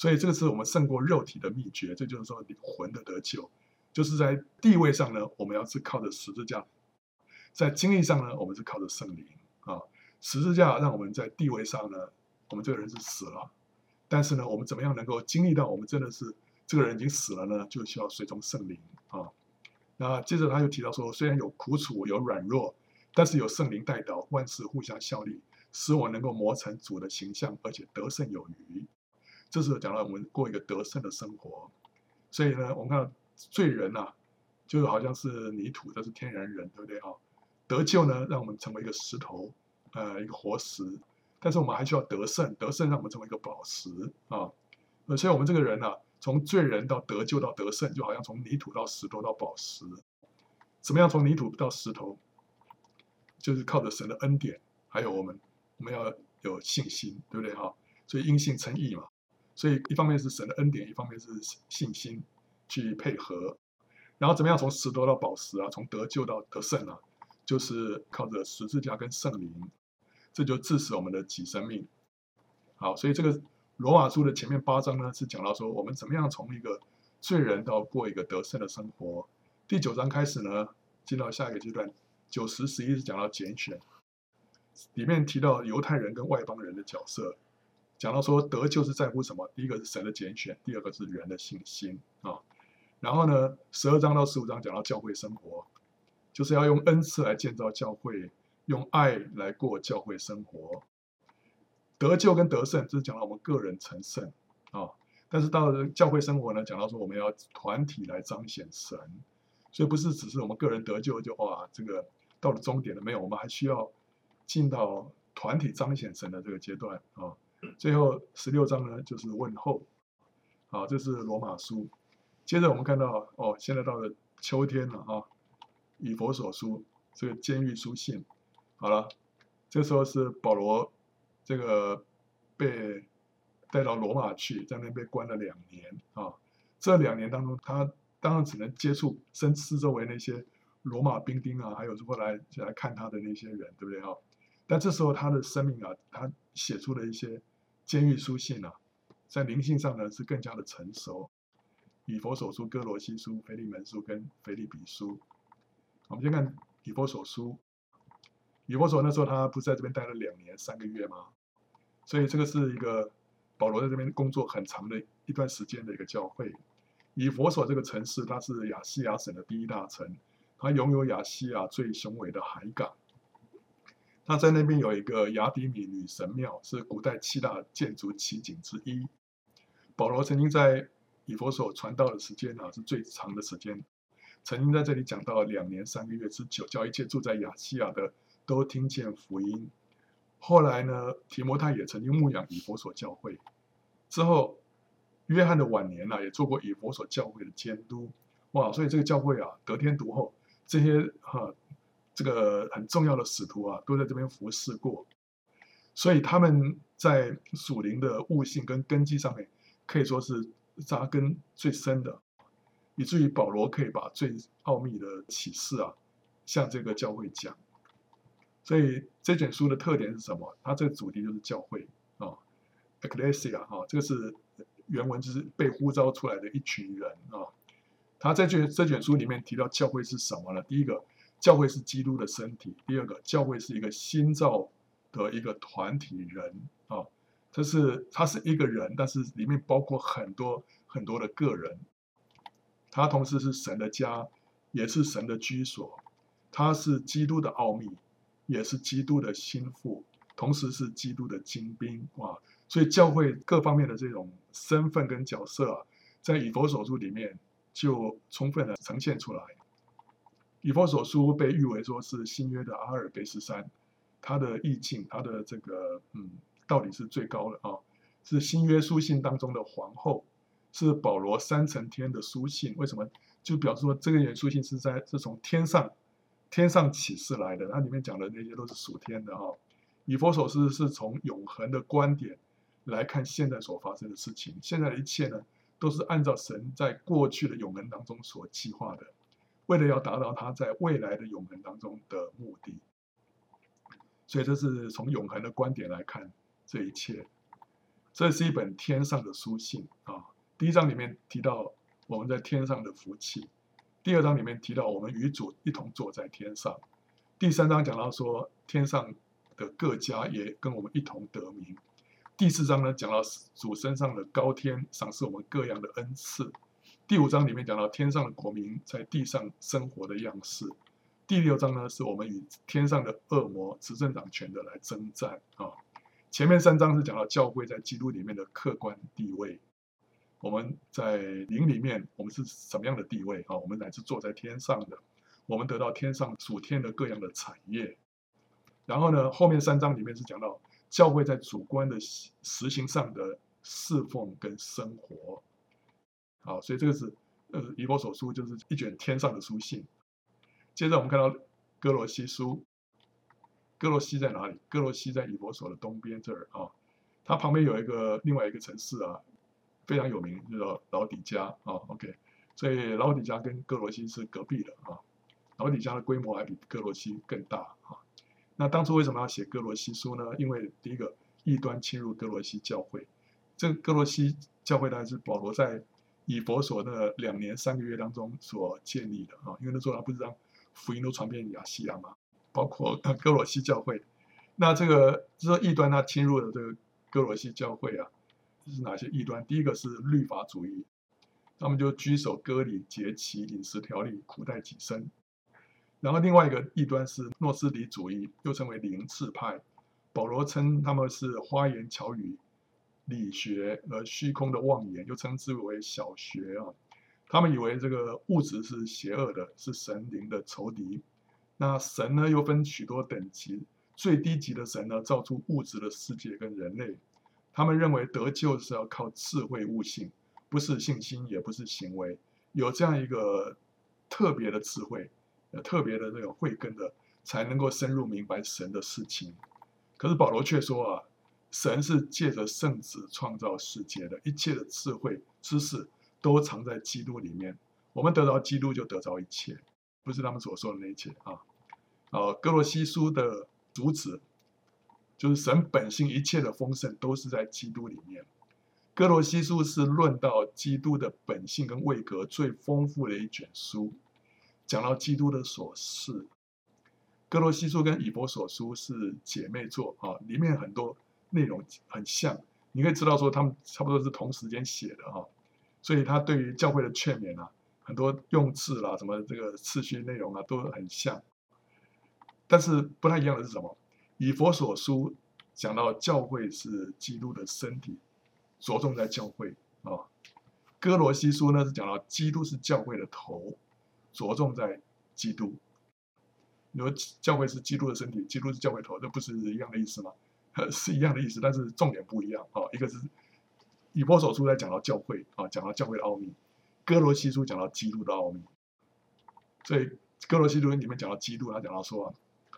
所以这个是我们胜过肉体的秘诀。这就是说，魂的得救。就是在地位上呢，我们要是靠着十字架；在经历上呢，我们是靠着圣灵啊。十字架让我们在地位上呢，我们这个人是死了，但是呢，我们怎么样能够经历到我们真的是这个人已经死了呢？就需要随从圣灵啊。那接着他又提到说，虽然有苦楚，有软弱，但是有圣灵代祷，万事互相效力，使我能够磨成主的形象，而且得胜有余。这是讲到我们过一个得胜的生活。所以呢，我们看。罪人呐、啊，就好像是泥土，这是天然人，对不对啊？得救呢，让我们成为一个石头，呃，一个活石。但是我们还需要得胜，得胜让我们成为一个宝石啊。所以，我们这个人呢、啊，从罪人到得救到得胜，就好像从泥土到石头到宝石。怎么样从泥土到石头？就是靠着神的恩典，还有我们，我们要有信心，对不对哈？所以因信称义嘛。所以一方面是神的恩典，一方面是信心。去配合，然后怎么样从石头到宝石啊，从得救到得胜啊，就是靠着十字架跟圣灵，这就致使我们的己生命。好，所以这个罗马书的前面八章呢，是讲到说我们怎么样从一个罪人到过一个得胜的生活。第九章开始呢，进到下一个阶段，九十十一是讲到拣选，里面提到犹太人跟外邦人的角色，讲到说得救是在乎什么？第一个是神的拣选，第二个是人的信心啊。然后呢，十二章到十五章讲到教会生活，就是要用恩赐来建造教会，用爱来过教会生活。得救跟得胜，这是讲到我们个人成圣啊。但是到了教会生活呢，讲到说我们要团体来彰显神，所以不是只是我们个人得救就哇，这个到了终点了没有？我们还需要进到团体彰显神的这个阶段啊。最后十六章呢，就是问候，好，这是罗马书。接着我们看到哦，现在到了秋天了啊，以弗所书这个监狱书信，好了，这时候是保罗这个被带到罗马去，在那边被关了两年啊。这两年当中，他当然只能接触身四周围那些罗马兵丁啊，还有后来来看他的那些人，对不对啊？但这时候他的生命啊，他写出了一些监狱书信啊，在灵性上呢是更加的成熟。以弗所书、哥罗西书、腓利门书跟腓利比书，我们先看以弗所书。以弗所那时候他不是在这边待了两年三个月吗？所以这个是一个保罗在这边工作很长的一段时间的一个教会。以弗所这个城市，它是亚细亚省的第一大城，它拥有亚细亚最雄伟的海港。他在那边有一个亚底米女神庙，是古代七大建筑奇景之一。保罗曾经在以弗所传道的时间啊，是最长的时间，曾经在这里讲到两年三个月之久，叫一切住在亚细亚的都听见福音。后来呢，提摩太也曾经牧养以弗所教会。之后，约翰的晚年呢、也做过以弗所教会的监督。哇，所以这个教会啊，得天独厚，这些哈、这个很重要的使徒啊，都在这边服侍过。所以他们在属灵的悟性跟根基上面。可以说是扎根最深的，以至于保罗可以把最奥秘的启示啊，向这个教会讲。所以这卷书的特点是什么？它这个主题就是教会啊，Ecclesia 啊，这个是原文就是被呼召出来的一群人啊。他在这这卷书里面提到教会是什么呢？第一个，教会是基督的身体；第二个，教会是一个新造的一个团体人啊。这是他是一个人，但是里面包括很多很多的个人。他同时是神的家，也是神的居所。他是基督的奥秘。也是基督的心腹，同时是基督的精兵啊！所以教会各方面的这种身份跟角色啊，在以弗所书里面就充分的呈现出来。以弗所书被誉为说是新约的阿尔卑斯山，它的意境，它的这个嗯，到底是最高的啊，是新约书信当中的皇后，是保罗三层天的书信。为什么？就表示说这个书信是在是从天上。天上启示来的，它里面讲的那些都是属天的哈。以弗所书是从永恒的观点来看现在所发生的事情，现在的一切呢，都是按照神在过去的永恒当中所计划的，为了要达到他在未来的永恒当中的目的。所以这是从永恒的观点来看这一切。这是一本天上的书信啊。第一章里面提到我们在天上的福气。第二章里面提到我们与主一同坐在天上，第三章讲到说天上的各家也跟我们一同得名，第四章呢讲到主身上的高天赏赐我们各样的恩赐，第五章里面讲到天上的国民在地上生活的样式，第六章呢是我们与天上的恶魔执政掌权的来征战啊，前面三章是讲到教会在基督里面的客观地位。我们在灵里面，我们是什么样的地位啊？我们乃是坐在天上的，我们得到天上主天的各样的产业。然后呢，后面三章里面是讲到教会在主观的实行上的侍奉跟生活。好，所以这个是呃，以弗所书就是一卷天上的书信。接着我们看到哥罗西书，哥罗西在哪里？哥罗西在以弗所的东边这儿啊，它旁边有一个另外一个城市啊。非常有名，叫做老底加啊，OK，所以老底加跟哥罗西是隔壁的啊。老底加的规模还比哥罗西更大啊。那当初为什么要写哥罗西书呢？因为第一个异端侵入哥罗西教会，这个哥罗西教会呢是保罗在以佛所的两年三个月当中所建立的啊。因为那时候他不是让福音都传遍亚细亚嘛，包括哥罗西教会。那这个就是异端他侵入了这个哥罗西教会啊。这是哪些异端？第一个是律法主义，他们就拘守割礼、节期、饮食条例，苦待己身。然后另外一个异端是诺斯底主义，又称为灵智派。保罗称他们是花言巧语、理学和虚空的妄言，又称之为小学啊。他们以为这个物质是邪恶的，是神灵的仇敌。那神呢，又分许多等级，最低级的神呢，造出物质的世界跟人类。他们认为得救是要靠智慧悟性，不是信心，也不是行为。有这样一个特别的智慧，呃，特别的这个慧根的，才能够深入明白神的事情。可是保罗却说啊，神是借着圣子创造世界的，一切的智慧知识都藏在基督里面。我们得到基督就得到一切，不是他们所说的那一切啊。啊，歌罗西书的主旨。就是神本性一切的丰盛都是在基督里面。哥罗西书是论到基督的本性跟位格最丰富的一卷书，讲到基督的所事。哥罗西书跟以弗所书是姐妹作啊，里面很多内容很像，你可以知道说他们差不多是同时间写的哈，所以他对于教会的劝勉啊，很多用字啦，什么这个次序内容啊都很像，但是不太一样的是什么？以佛所书讲到教会是基督的身体，着重在教会啊。哥罗西书呢是讲到基督是教会的头，着重在基督。你说教会是基督的身体，基督是教会头，这不是一样的意思吗？是一样的意思，但是重点不一样啊。一个是以波所书在讲到教会啊，讲到教会的奥秘；哥罗西书讲到基督的奥秘。所以哥罗西书里面讲到基督，他讲到说。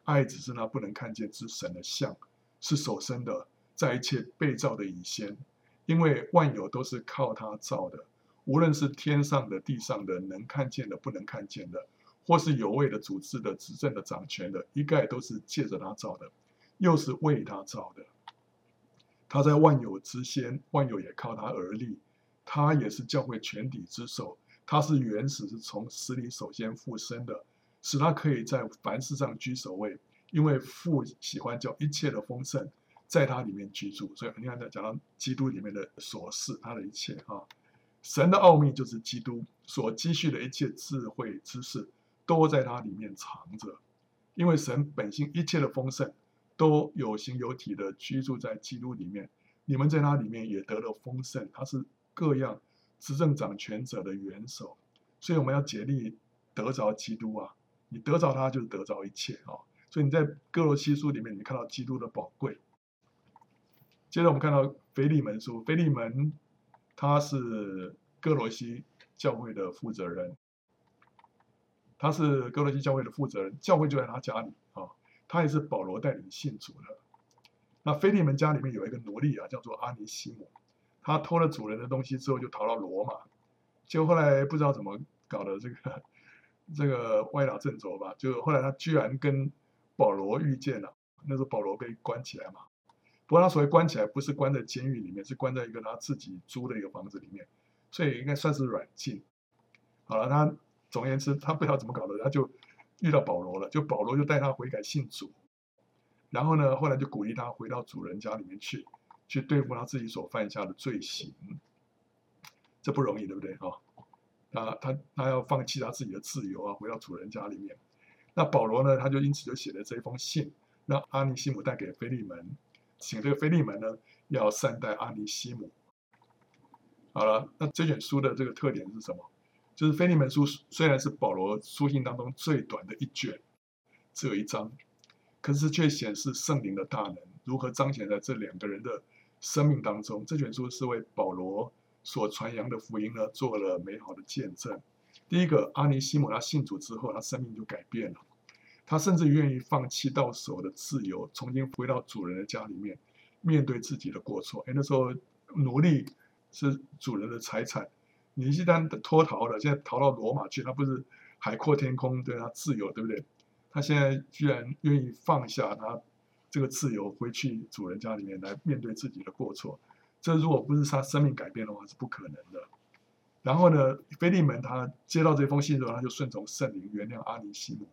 爱只是那不能看见之神的像，是所生的，在一切被造的以先，因为万有都是靠他造的，无论是天上的、地上的，能看见的、不能看见的，或是有位的、主治的、执政的、掌权的，一概都是借着他造的，又是为他造的。他在万有之先，万有也靠他而立。他也是教会全体之首，他是原始，是从死里首先复生的，使他可以在凡事上居首位。因为父喜欢叫一切的丰盛在他里面居住，所以你看，讲到基督里面的琐事，他的一切啊，神的奥秘就是基督所积蓄的一切智慧知识，都在他里面藏着。因为神本性一切的丰盛。都有形有体的居住在基督里面，你们在他里面也得了丰盛。他是各样执政掌权者的元首，所以我们要竭力得着基督啊！你得着他，就是得着一切啊！所以你在歌罗西书里面，你看到基督的宝贵。接着我们看到腓利门书，腓利门他是歌罗西教会的负责人，他是歌罗西教会的负责人，教会就在他家里。他也是保罗带领信主的。那菲利门家里面有一个奴隶啊，叫做阿尼西姆。他偷了主人的东西之后，就逃到罗马。结果后来不知道怎么搞的，这个这个歪打正着吧。就后来他居然跟保罗遇见了。那时候保罗被关起来嘛。不过他所谓关起来，不是关在监狱里面，是关在一个他自己租的一个房子里面，所以应该算是软禁。好了，他总而言之，他不知道怎么搞的，他就。遇到保罗了，就保罗就带他悔改信主，然后呢，后来就鼓励他回到主人家里面去，去对付他自己所犯下的罪行。这不容易，对不对啊？他他他要放弃他自己的自由啊，回到主人家里面。那保罗呢，他就因此就写了这一封信，让阿尼西姆带给腓利门，请这个腓利门呢要善待阿尼西姆。好了，那这卷书的这个特点是什么？就是腓利门书虽然是保罗书信当中最短的一卷，只有一章，可是却显示圣灵的大能如何彰显在这两个人的生命当中。这卷书是为保罗所传扬的福音呢做了美好的见证。第一个，阿尼西姆他信主之后，他生命就改变了，他甚至愿意放弃到手的自由，重新回到主人的家里面，面对自己的过错。哎，那时候奴隶是主人的财产。你一旦脱逃了，现在逃到罗马去，他不是海阔天空，对他自由，对不对？他现在居然愿意放下他这个自由，回去主人家里面来面对自己的过错。这如果不是他生命改变的话，是不可能的。然后呢，腓利门他接到这封信之后，他就顺从圣灵，原谅阿尼西姆。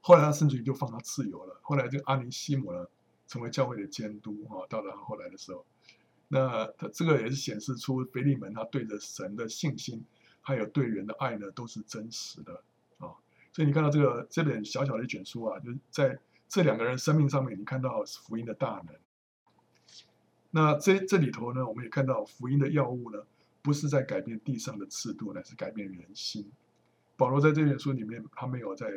后来他甚至于就放他自由了。后来这阿尼西姆呢，成为教会的监督啊。到了后来的时候。那他这个也是显示出腓利门他对着神的信心，还有对人的爱呢，都是真实的啊。所以你看到这个这本小小的一卷书啊，就是在这两个人生命上面，你看到福音的大能。那这这里头呢，我们也看到福音的药物呢，不是在改变地上的制度，乃是改变人心。保罗在这卷书里面，他没有在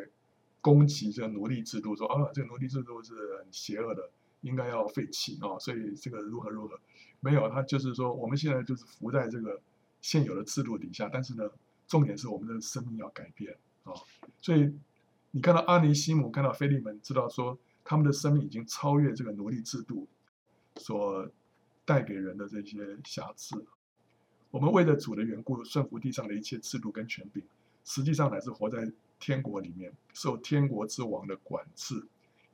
攻击这奴隶制度，说啊，这个奴隶制度是很邪恶的。应该要废弃啊，所以这个如何如何，没有，他就是说，我们现在就是服在这个现有的制度底下，但是呢，重点是我们的生命要改变啊，所以你看到阿尼西姆，看到腓利门，知道说他们的生命已经超越这个奴隶制度所带给人的这些瑕疵。我们为了主的缘故，顺服地上的一切制度跟权柄，实际上乃是活在天国里面，受天国之王的管制。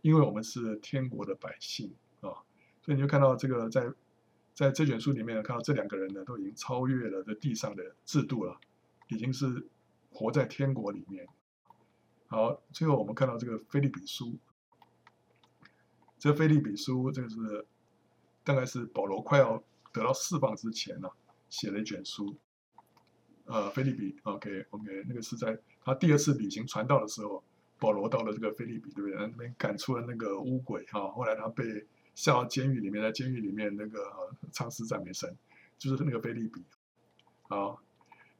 因为我们是天国的百姓啊，所以你就看到这个在在这卷书里面看到这两个人呢，都已经超越了这地上的制度了，已经是活在天国里面。好，最后我们看到这个腓利比书，这腓利比书这个是大概是保罗快要得到释放之前呢、啊，写了一卷书。呃，腓利比，OK OK，那个是在他第二次旅行传道的时候。保罗到了这个腓立比，对不对？那边赶出了那个乌鬼哈，后来他被下到监狱里面，在监狱里面那个唱诗赞美神，就是那个腓立比。好，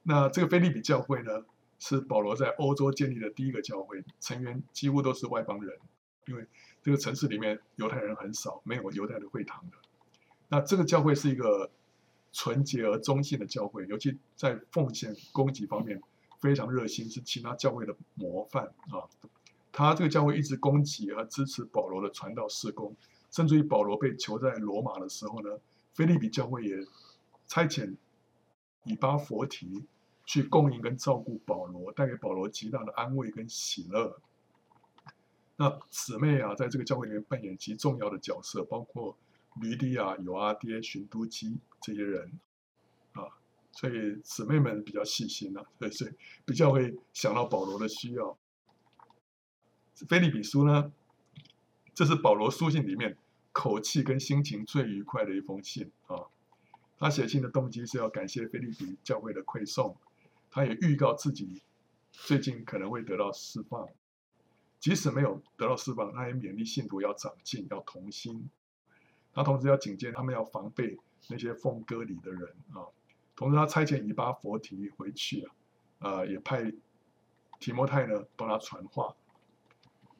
那这个腓立比教会呢，是保罗在欧洲建立的第一个教会，成员几乎都是外邦人，因为这个城市里面犹太人很少，没有犹太的会堂的。那这个教会是一个纯洁而忠信的教会，尤其在奉献供给方面。非常热心，是其他教会的模范啊！他这个教会一直供给和支持保罗的传道事工，甚至于保罗被囚在罗马的时候呢，腓立比教会也差遣以巴弗提去供应跟照顾保罗，带给保罗极大的安慰跟喜乐。那姊妹啊，在这个教会里面扮演极重要的角色，包括吕底亚、尤阿爹、寻都基这些人，所以姊妹们比较细心呐、啊，对，所以比较会想到保罗的需要。腓利比书呢，这是保罗书信里面口气跟心情最愉快的一封信啊。他写信的动机是要感谢腓利比教会的馈送，他也预告自己最近可能会得到释放。即使没有得到释放，他也勉励信徒要长进，要同心。他同时要警戒他们要防备那些奉割礼的人啊。同时，他差遣以巴弗提回去啊，呃，也派提摩太呢帮他传话。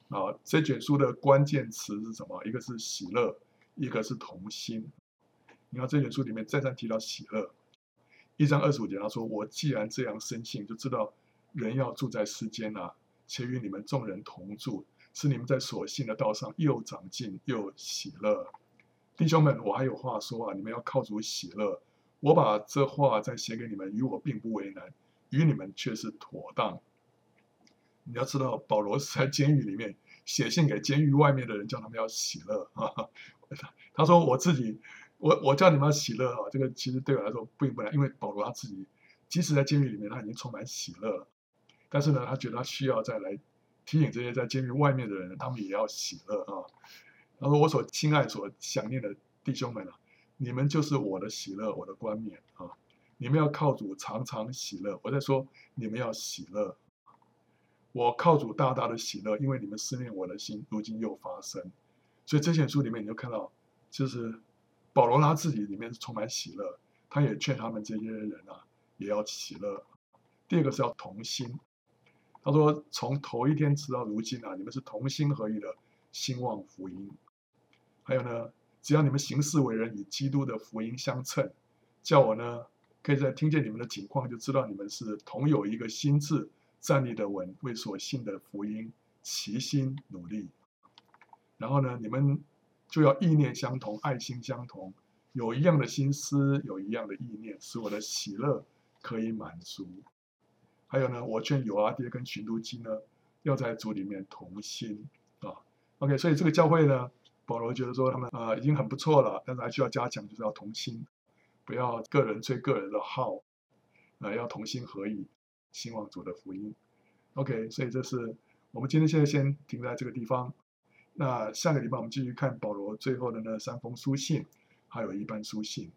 啊，这卷书的关键词是什么？一个是喜乐，一个是同心。你看这卷书里面再三提到喜乐。一章二十五节他说：“我既然这样深信，就知道人要住在世间啊。”且与你们众人同住，使你们在所信的道上又长进又喜乐。弟兄们，我还有话说啊，你们要靠主喜乐。我把这话再写给你们，与我并不为难，与你们却是妥当。你要知道，保罗是在监狱里面写信给监狱外面的人，叫他们要喜乐啊。他说：“我自己，我我叫你们要喜乐啊。”这个其实对我来说并不难，因为保罗他自己，即使在监狱里面，他已经充满喜乐了。但是呢，他觉得他需要再来提醒这些在监狱外面的人，他们也要喜乐啊。他说：“我所亲爱、所想念的弟兄们啊，你们就是我的喜乐，我的冠冕啊！你们要靠主常常喜乐。我在说，你们要喜乐。我靠主大大的喜乐，因为你们思念我的心，如今又发生。所以这卷书里面，你就看到，就是保罗他自己里面是充满喜乐，他也劝他们这些人啊，也要喜乐。第二个是要同心。”他说：“从头一天直到如今啊，你们是同心合意的兴旺福音。还有呢，只要你们行事为人与基督的福音相称，叫我呢可以在听见你们的情况，就知道你们是同有一个心志，站立的稳，为所信的福音齐心努力。然后呢，你们就要意念相同，爱心相同，有一样的心思，有一样的意念，使我的喜乐可以满足。”还有呢，我劝友阿爹跟寻都基呢，要在主里面同心啊。OK，所以这个教会呢，保罗觉得说他们啊、呃、已经很不错了，但是还需要加强，就是要同心，不要个人吹个人的号，啊、呃，要同心合意，兴旺主的福音。OK，所以这是我们今天现在先停在这个地方。那下个礼拜我们继续看保罗最后的那三封书信，还有一般书信。